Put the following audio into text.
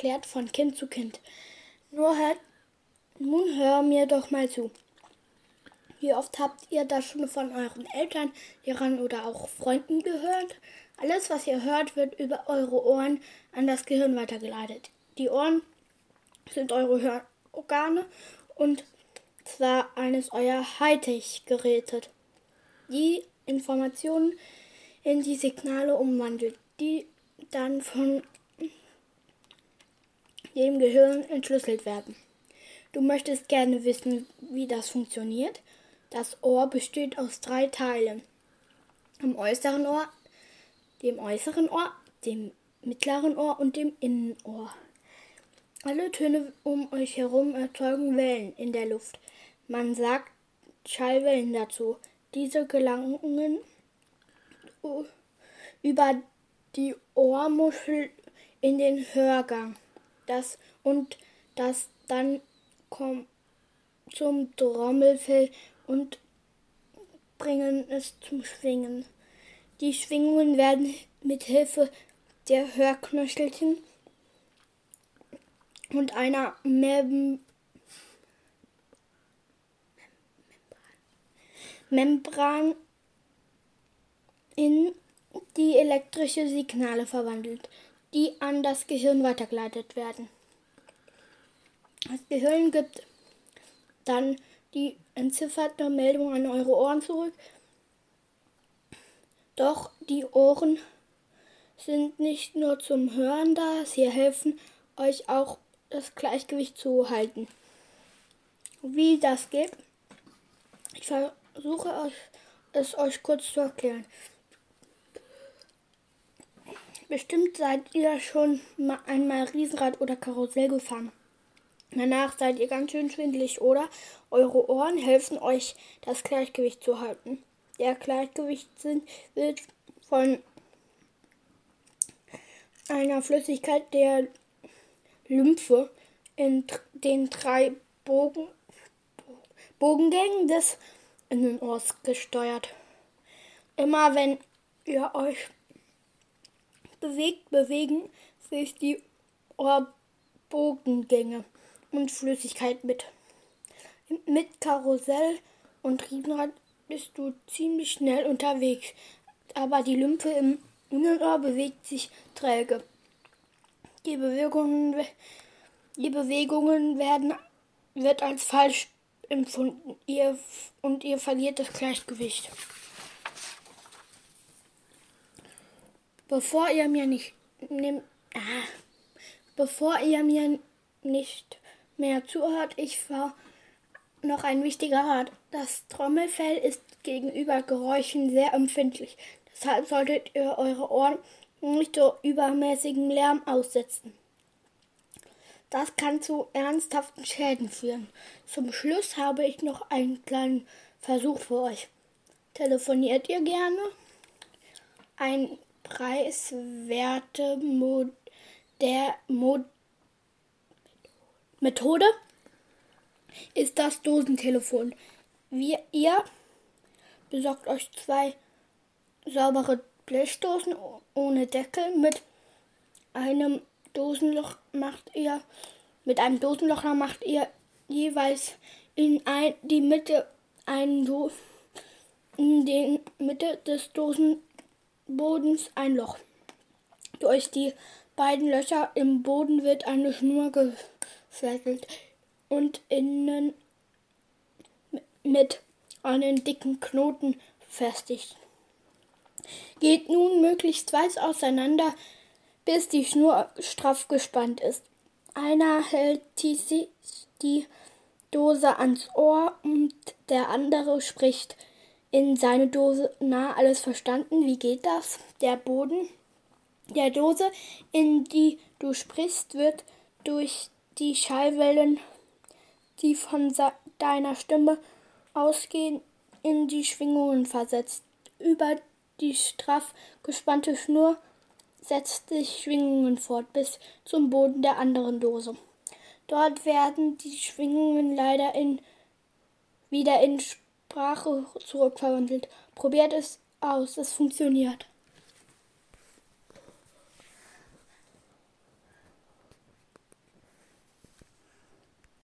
erklärt von Kind zu Kind. Nur hört, nun hör mir doch mal zu. Wie oft habt ihr das schon von euren Eltern, Lehrern oder auch Freunden gehört? Alles, was ihr hört, wird über eure Ohren an das Gehirn weitergeleitet. Die Ohren sind eure Hörorgane und zwar eines eurer Hightech-Geräte, die Informationen in die Signale umwandelt, die dann von dem Gehirn entschlüsselt werden. Du möchtest gerne wissen, wie das funktioniert? Das Ohr besteht aus drei Teilen. Dem äußeren Ohr, dem äußeren Ohr, dem mittleren Ohr und dem Innenohr. Alle Töne um euch herum erzeugen Wellen in der Luft. Man sagt Schallwellen dazu. Diese gelangen über die Ohrmuschel in den Hörgang. Das und das dann kommt zum Trommelfell und bringen es zum Schwingen. Die Schwingungen werden mit Hilfe der Hörknöchelchen und einer Mem Membran in die elektrische Signale verwandelt, die an das Gehirn weitergeleitet werden. Das Gehirn gibt dann die entzifferte Meldung an eure Ohren zurück. Doch die Ohren sind nicht nur zum Hören da, sie helfen euch auch das Gleichgewicht zu halten. Wie das geht, ich versuche es euch kurz zu erklären. Bestimmt seid ihr schon einmal Riesenrad oder Karussell gefahren. Danach seid ihr ganz schön schwindelig, oder? Eure Ohren helfen euch, das Gleichgewicht zu halten. Der Gleichgewichtssinn wird von einer Flüssigkeit der Lymphe in den drei Bogen, Bogengängen des Innenohrs gesteuert. Immer wenn ihr euch bewegt, bewegen sich die Ohrbogengänge und Flüssigkeit mit. Mit Karussell und Riesenrad bist du ziemlich schnell unterwegs, aber die Lymphe im Innenohr bewegt sich träge. Die Bewegungen, die Bewegungen werden wird als falsch empfunden ihr, und ihr verliert das Gleichgewicht. Bevor ihr mir nicht nehm, ah, bevor ihr mir nicht mehr zuhört, ich war noch ein wichtiger Rat. Das Trommelfell ist gegenüber Geräuschen sehr empfindlich. Deshalb solltet ihr eure Ohren nicht so übermäßigen Lärm aussetzen. Das kann zu ernsthaften Schäden führen. Zum Schluss habe ich noch einen kleinen Versuch für euch. Telefoniert ihr gerne? Ein preiswerte Mod der Mod Methode ist das Dosentelefon. Wie ihr besorgt euch zwei saubere Blechdosen ohne Deckel mit einem Dosenloch macht ihr mit einem Dosenlocher macht ihr jeweils in ein, die Mitte ein Do in die Mitte des Dosenbodens ein Loch. Durch die beiden Löcher im Boden wird eine Schnur gefesselt und innen mit einem dicken Knoten befestigt. Geht nun möglichst weit auseinander, bis die Schnur straff gespannt ist. Einer hält die Dose ans Ohr und der andere spricht in seine Dose. Na, alles verstanden? Wie geht das? Der Boden der Dose, in die du sprichst, wird durch die Schallwellen, die von deiner Stimme ausgehen, in die Schwingungen versetzt. Über die straff gespannte Schnur setzt sich Schwingungen fort bis zum Boden der anderen Dose. Dort werden die Schwingungen leider in, wieder in Sprache zurückverwandelt. Probiert es aus, es funktioniert.